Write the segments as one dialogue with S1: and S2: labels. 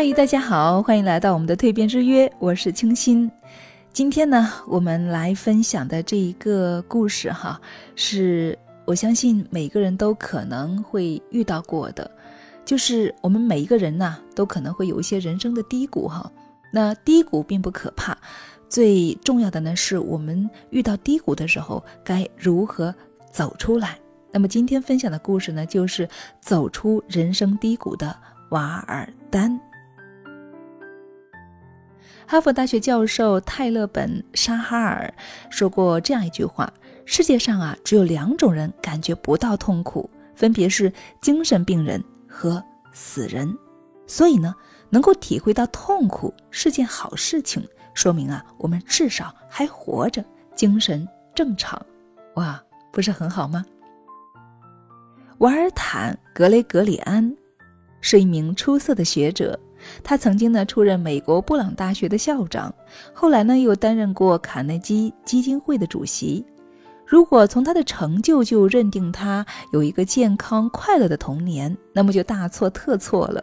S1: 嗨，大家好，欢迎来到我们的蜕变之约，我是清新。今天呢，我们来分享的这一个故事哈，是我相信每个人都可能会遇到过的，就是我们每一个人呢，都可能会有一些人生的低谷哈。那低谷并不可怕，最重要的呢，是我们遇到低谷的时候该如何走出来。那么今天分享的故事呢，就是走出人生低谷的瓦尔丹。哈佛大学教授泰勒本沙哈尔说过这样一句话：“世界上啊，只有两种人感觉不到痛苦，分别是精神病人和死人。所以呢，能够体会到痛苦是件好事情，说明啊，我们至少还活着，精神正常。哇，不是很好吗？”瓦尔坦·格雷格里安是一名出色的学者。他曾经呢出任美国布朗大学的校长，后来呢又担任过卡内基基金会的主席。如果从他的成就就认定他有一个健康快乐的童年，那么就大错特错了。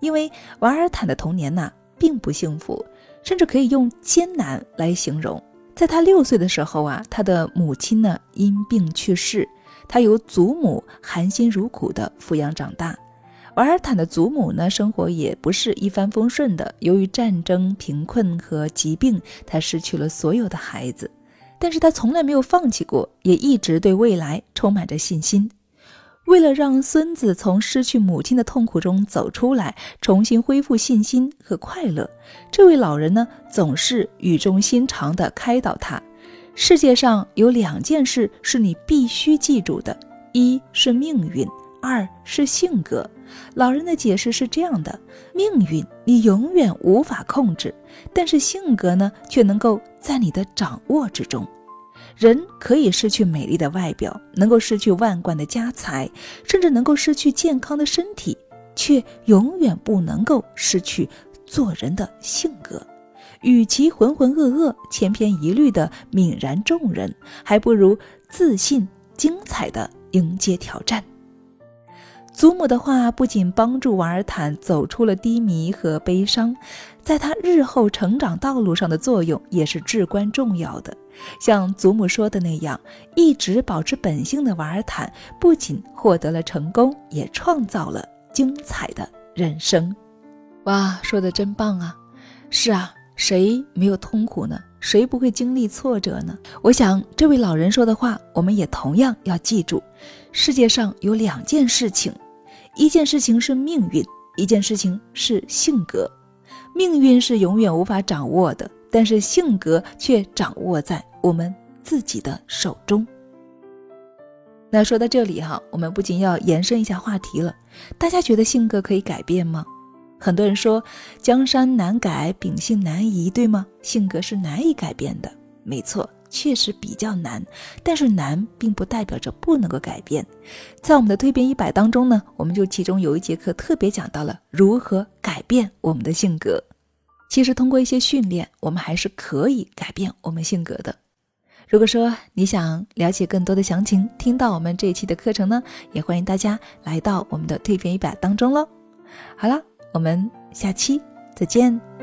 S1: 因为瓦尔坦的童年呐并不幸福，甚至可以用艰难来形容。在他六岁的时候啊，他的母亲呢因病去世，他由祖母含辛茹苦地抚养长大。瓦尔坦的祖母呢，生活也不是一帆风顺的。由于战争、贫困和疾病，他失去了所有的孩子。但是他从来没有放弃过，也一直对未来充满着信心。为了让孙子从失去母亲的痛苦中走出来，重新恢复信心和快乐，这位老人呢，总是语重心长地开导他：世界上有两件事是你必须记住的，一是命运。二是性格，老人的解释是这样的：命运你永远无法控制，但是性格呢，却能够在你的掌握之中。人可以失去美丽的外表，能够失去万贯的家财，甚至能够失去健康的身体，却永远不能够失去做人的性格。与其浑浑噩噩、千篇一律的泯然众人，还不如自信、精彩的迎接挑战。祖母的话不仅帮助瓦尔坦走出了低迷和悲伤，在他日后成长道路上的作用也是至关重要的。像祖母说的那样，一直保持本性的瓦尔坦不仅获得了成功，也创造了精彩的人生。哇，说的真棒啊！是啊，谁没有痛苦呢？谁不会经历挫折呢？我想，这位老人说的话，我们也同样要记住：世界上有两件事情。一件事情是命运，一件事情是性格。命运是永远无法掌握的，但是性格却掌握在我们自己的手中。那说到这里哈，我们不仅要延伸一下话题了。大家觉得性格可以改变吗？很多人说江山难改，秉性难移，对吗？性格是难以改变的，没错。确实比较难，但是难并不代表着不能够改变。在我们的蜕变一百当中呢，我们就其中有一节课特别讲到了如何改变我们的性格。其实通过一些训练，我们还是可以改变我们性格的。如果说你想了解更多的详情，听到我们这一期的课程呢，也欢迎大家来到我们的蜕变一百当中喽。好了，我们下期再见。